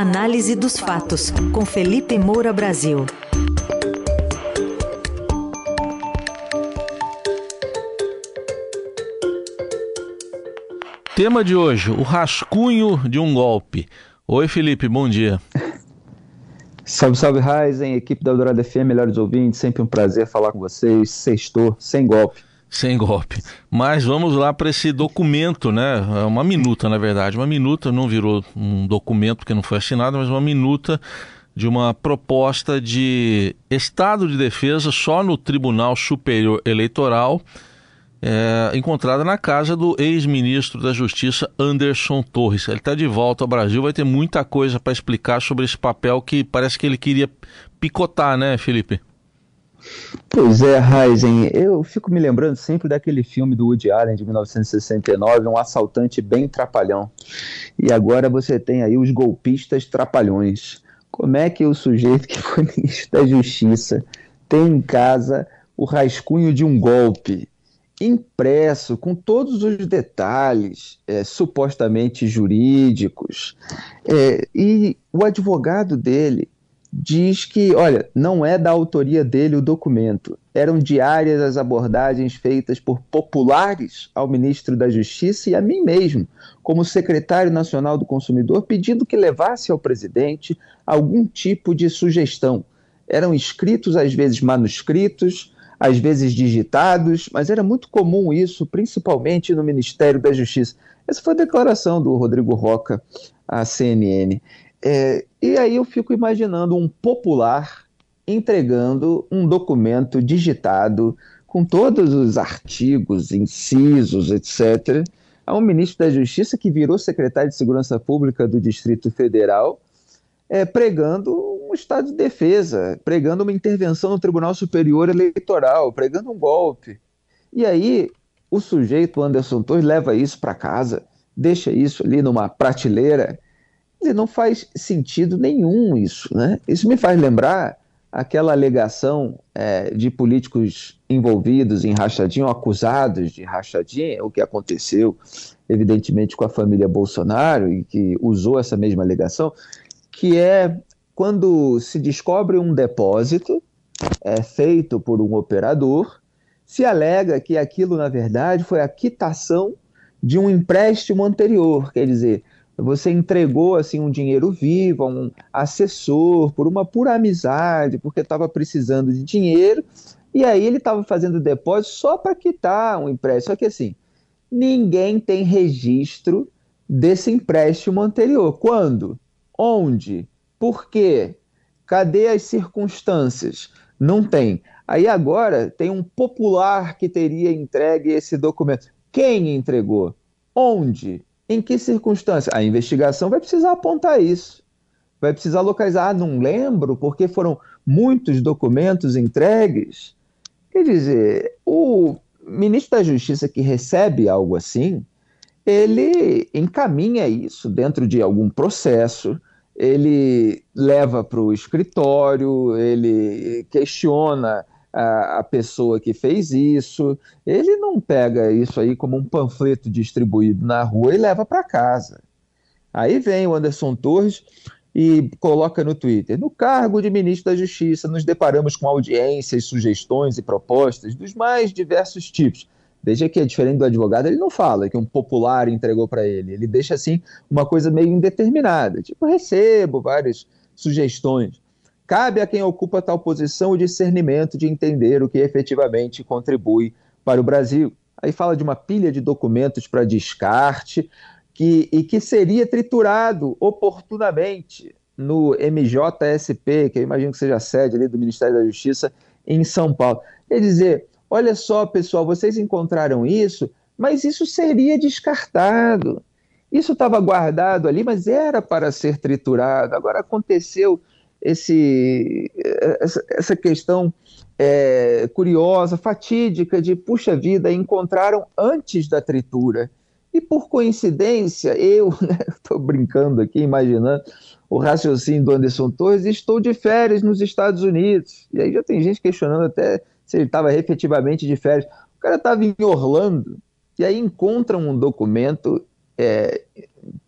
Análise dos fatos, com Felipe Moura Brasil. Tema de hoje: o rascunho de um golpe. Oi, Felipe, bom dia. Salve, salve, Ryzen, equipe da Eldorado FM, melhores ouvintes, sempre um prazer falar com vocês. Sextou, sem golpe. Sem golpe. Mas vamos lá para esse documento, né? É uma minuta, na verdade. Uma minuta não virou um documento porque não foi assinado, mas uma minuta de uma proposta de estado de defesa só no Tribunal Superior Eleitoral, é, encontrada na casa do ex-ministro da Justiça Anderson Torres. Ele está de volta ao Brasil, vai ter muita coisa para explicar sobre esse papel que parece que ele queria picotar, né, Felipe? Pois é, Heisen, eu fico me lembrando sempre daquele filme do Woody Allen de 1969, um assaltante bem trapalhão. E agora você tem aí os golpistas trapalhões. Como é que o sujeito que foi ministro da Justiça tem em casa o rascunho de um golpe impresso com todos os detalhes é, supostamente jurídicos é, e o advogado dele diz que, olha, não é da autoria dele o documento. Eram diárias as abordagens feitas por populares ao ministro da Justiça e a mim mesmo, como secretário nacional do consumidor, pedindo que levasse ao presidente algum tipo de sugestão. Eram escritos, às vezes manuscritos, às vezes digitados, mas era muito comum isso, principalmente no Ministério da Justiça. Essa foi a declaração do Rodrigo Roca à CNN. É, e aí eu fico imaginando um popular entregando um documento digitado com todos os artigos, incisos, etc., a um ministro da Justiça que virou secretário de Segurança Pública do Distrito Federal, é, pregando um estado de defesa, pregando uma intervenção no Tribunal Superior Eleitoral, pregando um golpe. E aí o sujeito, Anderson Torres, leva isso para casa, deixa isso ali numa prateleira dizer, não faz sentido nenhum isso. Né? Isso me faz lembrar aquela alegação é, de políticos envolvidos em rachadinha, ou acusados de rachadinha, o que aconteceu, evidentemente, com a família Bolsonaro, e que usou essa mesma alegação, que é quando se descobre um depósito é, feito por um operador, se alega que aquilo, na verdade, foi a quitação de um empréstimo anterior, quer dizer, você entregou assim um dinheiro vivo a um assessor por uma pura amizade, porque estava precisando de dinheiro, e aí ele estava fazendo depósito só para quitar um empréstimo. Só que assim, ninguém tem registro desse empréstimo anterior. Quando? Onde? Por quê? Cadê as circunstâncias? Não tem. Aí agora tem um popular que teria entregue esse documento. Quem entregou? Onde? Em que circunstância? A investigação vai precisar apontar isso. Vai precisar localizar. Ah, não lembro, porque foram muitos documentos entregues. Quer dizer, o ministro da Justiça que recebe algo assim, ele encaminha isso dentro de algum processo, ele leva para o escritório, ele questiona a, a, pessoa que fez isso. Ele não pega isso aí como um panfleto distribuído na rua e leva para casa. Aí vem o Anderson Torres e coloca no Twitter: no cargo de ministro da Justiça, nos deparamos com audiências, sugestões e propostas dos mais diversos tipos. Veja que é diferente do advogado, ele não fala que um popular entregou para ele, ele deixa assim uma coisa meio indeterminada, tipo, recebo várias sugestões. Cabe a quem ocupa tal posição o discernimento de entender o que efetivamente contribui para o Brasil. Aí fala de uma pilha de documentos para descarte que, e que seria triturado oportunamente no MJSP, que eu imagino que seja a sede ali do Ministério da Justiça em São Paulo. Quer dizer, olha só, pessoal, vocês encontraram isso, mas isso seria descartado. Isso estava guardado ali, mas era para ser triturado. Agora aconteceu esse, essa, essa questão é, curiosa, fatídica de, puxa vida, encontraram antes da tritura. E por coincidência, eu estou né, brincando aqui, imaginando o raciocínio do Anderson Torres, estou de férias nos Estados Unidos. E aí já tem gente questionando até se ele estava efetivamente de férias. O cara estava em Orlando, e aí encontram um documento é,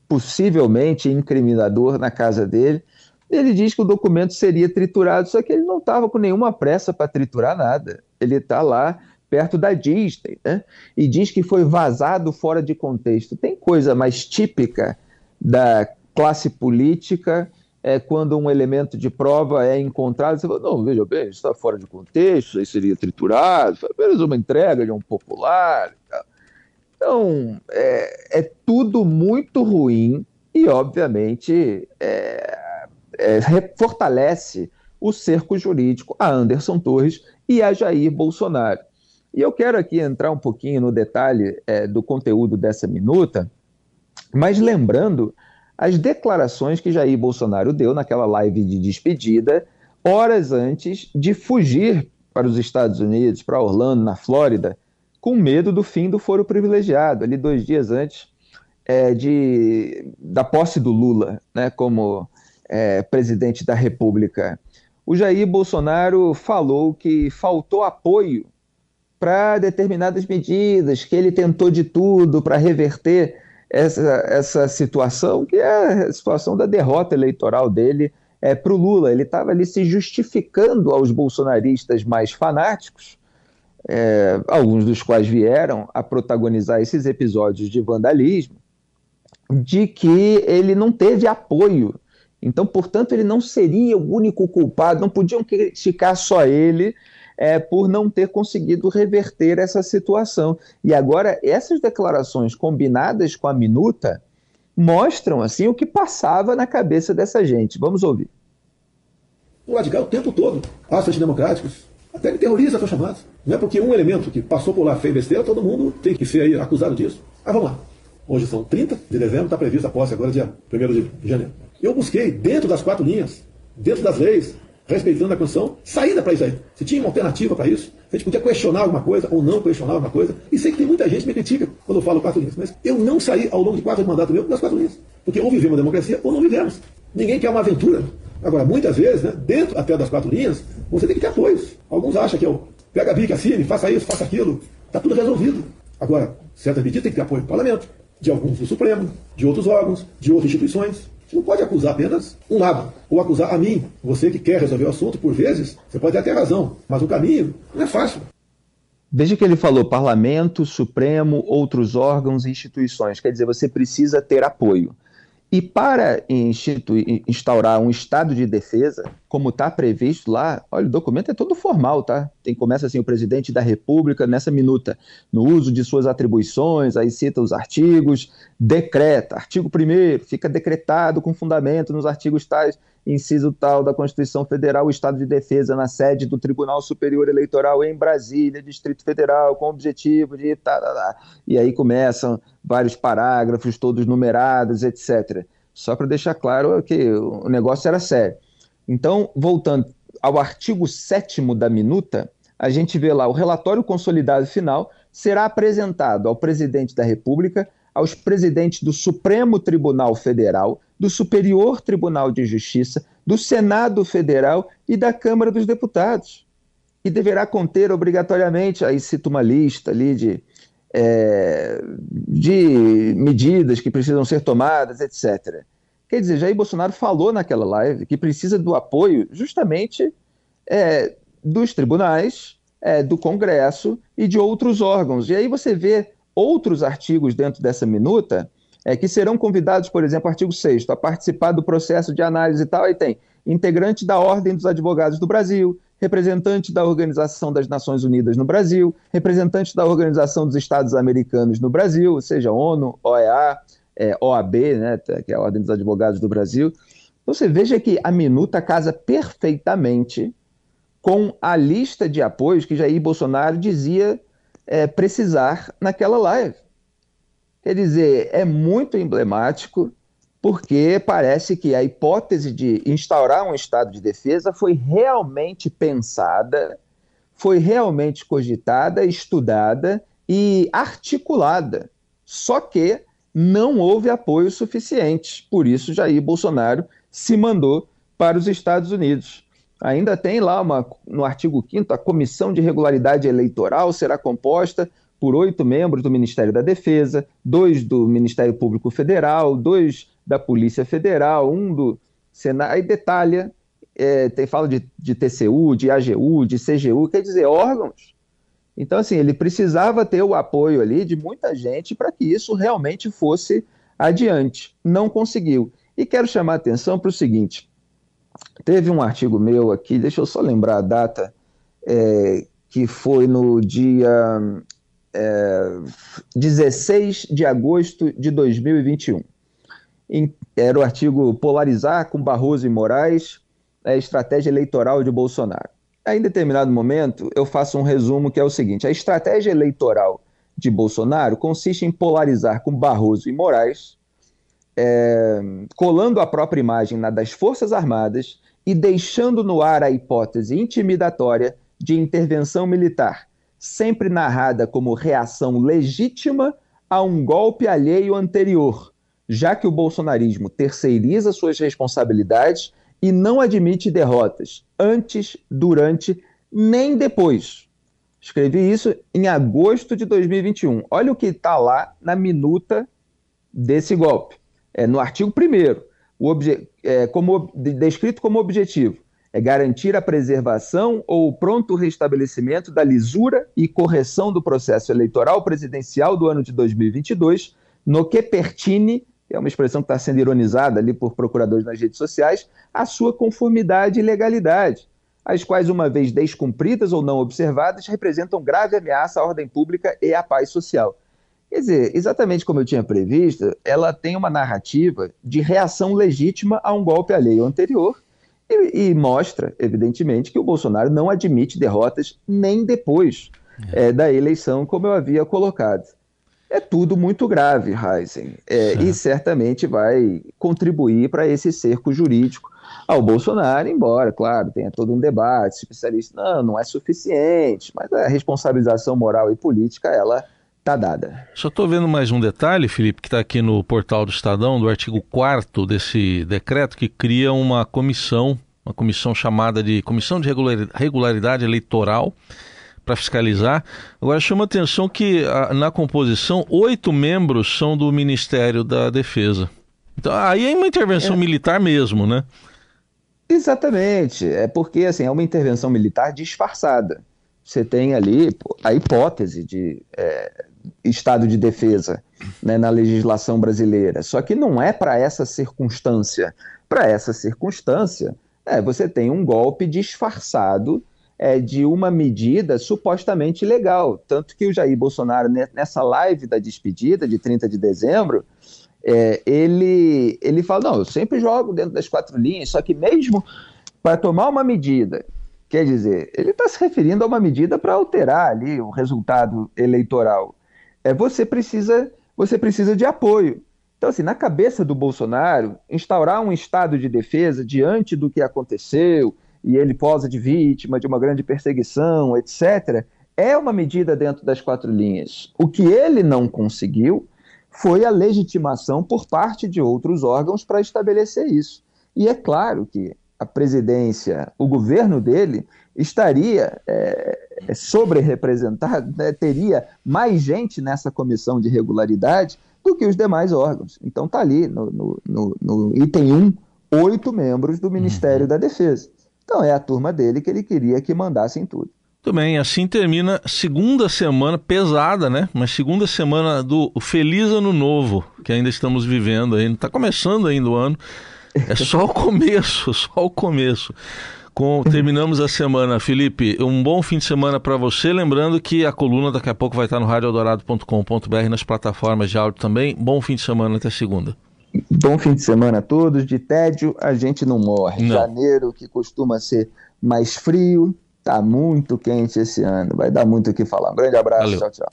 possivelmente incriminador na casa dele. Ele diz que o documento seria triturado, só que ele não estava com nenhuma pressa para triturar nada. Ele está lá perto da Disney, né? E diz que foi vazado fora de contexto. Tem coisa mais típica da classe política é quando um elemento de prova é encontrado, você fala, não, veja bem, isso está fora de contexto, isso aí seria triturado, foi apenas uma entrega de um popular. Então, é, é tudo muito ruim e, obviamente, é, é, fortalece o cerco jurídico a Anderson Torres e a Jair Bolsonaro. E eu quero aqui entrar um pouquinho no detalhe é, do conteúdo dessa minuta, mas lembrando as declarações que Jair Bolsonaro deu naquela live de despedida, horas antes de fugir para os Estados Unidos, para Orlando, na Flórida, com medo do fim do foro privilegiado, ali dois dias antes é, de, da posse do Lula né, como é, presidente da República. O Jair Bolsonaro falou que faltou apoio para determinadas medidas, que ele tentou de tudo para reverter essa, essa situação, que é a situação da derrota eleitoral dele é, para o Lula. Ele estava ali se justificando aos bolsonaristas mais fanáticos, é, alguns dos quais vieram a protagonizar esses episódios de vandalismo, de que ele não teve apoio. Então, portanto, ele não seria o único culpado, não podiam criticar só ele é, por não ter conseguido reverter essa situação. E agora, essas declarações combinadas com a minuta mostram assim o que passava na cabeça dessa gente. Vamos ouvir. O radical o tempo todo, atos antidemocráticos, até terroristas são chamados. Não é porque um elemento que passou por lá fez besteira, todo mundo tem que ser acusado disso. Mas vamos lá. Hoje são 30 de dezembro, está prevista a posse agora, dia 1 de janeiro. Eu busquei, dentro das quatro linhas, dentro das leis, respeitando a Constituição, saída para isso aí. Se tinha uma alternativa para isso, a gente podia questionar alguma coisa ou não questionar alguma coisa. E sei que tem muita gente que me critica quando eu falo quatro linhas, mas eu não saí ao longo de quatro mandatos meus das quatro linhas. Porque ou vivemos a democracia ou não vivemos. Ninguém quer uma aventura. Agora, muitas vezes, né, dentro até das quatro linhas, você tem que ter apoios. Alguns acham que eu pega a bica, assine, faça isso, faça aquilo. Está tudo resolvido. Agora, certas medidas tem que ter apoio do parlamento, de alguns do Supremo, de outros órgãos, de outras instituições. Você não pode acusar apenas um lado, ou acusar a mim. Você que quer resolver o assunto, por vezes, você pode até ter razão, mas o caminho não é fácil. Veja que ele falou parlamento, Supremo, outros órgãos e instituições. Quer dizer, você precisa ter apoio. E para instaurar um estado de defesa, como está previsto lá, olha, o documento é todo formal, tá? Tem, começa assim, o presidente da República, nessa minuta, no uso de suas atribuições, aí cita os artigos, decreta, artigo 1 fica decretado com fundamento nos artigos tais, inciso tal da Constituição Federal, o estado de defesa na sede do Tribunal Superior Eleitoral em Brasília, Distrito Federal, com o objetivo de... Tá, tá, tá. E aí começam vários parágrafos, todos numerados, etc. Só para deixar claro que o negócio era sério. Então, voltando ao artigo 7 da minuta, a gente vê lá o relatório consolidado final será apresentado ao presidente da República, aos presidentes do Supremo Tribunal Federal, do Superior Tribunal de Justiça, do Senado Federal e da Câmara dos Deputados. E deverá conter obrigatoriamente, aí cito uma lista ali de é, de medidas que precisam ser tomadas, etc. Quer dizer, Jair Bolsonaro falou naquela live que precisa do apoio justamente é, dos tribunais, é, do Congresso e de outros órgãos. E aí você vê outros artigos dentro dessa minuta é, que serão convidados, por exemplo, artigo 6 a participar do processo de análise e tal, aí tem integrante da Ordem dos Advogados do Brasil, representante da Organização das Nações Unidas no Brasil, representante da Organização dos Estados Americanos no Brasil, ou seja, ONU, OEA, é, OAB, né, que é a Ordem dos Advogados do Brasil. Então você veja que a minuta casa perfeitamente com a lista de apoios que Jair Bolsonaro dizia é, precisar naquela live. Quer dizer, é muito emblemático porque parece que a hipótese de instaurar um estado de defesa foi realmente pensada, foi realmente cogitada, estudada e articulada. Só que não houve apoio suficiente. Por isso, Jair Bolsonaro se mandou para os Estados Unidos. Ainda tem lá uma, no artigo 5 a Comissão de Regularidade Eleitoral será composta por oito membros do Ministério da Defesa, dois do Ministério Público Federal, dois da Polícia Federal, um do Senado. Aí detalha, é, tem, fala de, de TCU, de AGU, de CGU, quer dizer, órgãos. Então, assim, ele precisava ter o apoio ali de muita gente para que isso realmente fosse adiante. Não conseguiu. E quero chamar a atenção para o seguinte: teve um artigo meu aqui, deixa eu só lembrar a data, é, que foi no dia é, 16 de agosto de 2021. Em, era o artigo Polarizar com Barroso e Moraes, a estratégia eleitoral de Bolsonaro. Aí, em determinado momento, eu faço um resumo que é o seguinte: a estratégia eleitoral de Bolsonaro consiste em polarizar com Barroso e Moraes, é, colando a própria imagem na das Forças Armadas e deixando no ar a hipótese intimidatória de intervenção militar, sempre narrada como reação legítima a um golpe alheio anterior, já que o bolsonarismo terceiriza suas responsabilidades e não admite derrotas antes, durante, nem depois. Escrevi isso em agosto de 2021. Olha o que está lá na minuta desse golpe. É, no artigo 1 o é, como, descrito como objetivo é garantir a preservação ou o pronto restabelecimento da lisura e correção do processo eleitoral presidencial do ano de 2022, no que pertine, é uma expressão que está sendo ironizada ali por procuradores nas redes sociais, a sua conformidade e legalidade, as quais, uma vez descumpridas ou não observadas, representam grave ameaça à ordem pública e à paz social. Quer dizer, exatamente como eu tinha previsto, ela tem uma narrativa de reação legítima a um golpe alheio anterior e, e mostra, evidentemente, que o Bolsonaro não admite derrotas nem depois é. É, da eleição, como eu havia colocado. É tudo muito grave, Heisen, é, e certamente vai contribuir para esse cerco jurídico ao Bolsonaro, embora, claro, tenha todo um debate, especialista, não, não é suficiente, mas a responsabilização moral e política, ela está dada. Só estou vendo mais um detalhe, Felipe, que está aqui no portal do Estadão, do artigo 4 desse decreto, que cria uma comissão, uma comissão chamada de Comissão de Regularidade Eleitoral, para fiscalizar. Agora chama atenção que na composição oito membros são do Ministério da Defesa. Então aí é uma intervenção é. militar mesmo, né? Exatamente. É porque assim é uma intervenção militar disfarçada. Você tem ali a hipótese de é, estado de defesa né, na legislação brasileira. Só que não é para essa circunstância. Para essa circunstância, é, você tem um golpe disfarçado é, de uma medida supostamente legal. Tanto que o Jair Bolsonaro, nessa live da despedida de 30 de dezembro, é, ele, ele fala: não, eu sempre jogo dentro das quatro linhas, só que mesmo para tomar uma medida Quer dizer, ele está se referindo a uma medida para alterar ali o resultado eleitoral é, você precisa você precisa de apoio. Então, assim, na cabeça do Bolsonaro, instaurar um estado de defesa diante do que aconteceu e ele posa de vítima de uma grande perseguição, etc., é uma medida dentro das quatro linhas. O que ele não conseguiu foi a legitimação por parte de outros órgãos para estabelecer isso. E é claro que a presidência, o governo dele, estaria é, sobre-representado, né, teria mais gente nessa comissão de regularidade do que os demais órgãos. Então está ali no, no, no, no, item 1, oito membros do Ministério uhum. da Defesa. Então é a turma dele que ele queria que mandassem tudo. Muito bem, assim termina segunda semana pesada, né? Mas segunda semana do Feliz Ano Novo, que ainda estamos vivendo ainda. Está começando ainda o ano. É só o começo, só o começo. Com, terminamos a semana. Felipe, um bom fim de semana para você. Lembrando que a coluna daqui a pouco vai estar no radioeldorado.com.br nas plataformas de áudio também. Bom fim de semana até segunda. Bom fim de semana a todos. De tédio a gente não morre. Não. Janeiro, que costuma ser mais frio, tá muito quente esse ano. Vai dar muito o que falar. Um grande abraço. Valeu. Tchau, tchau.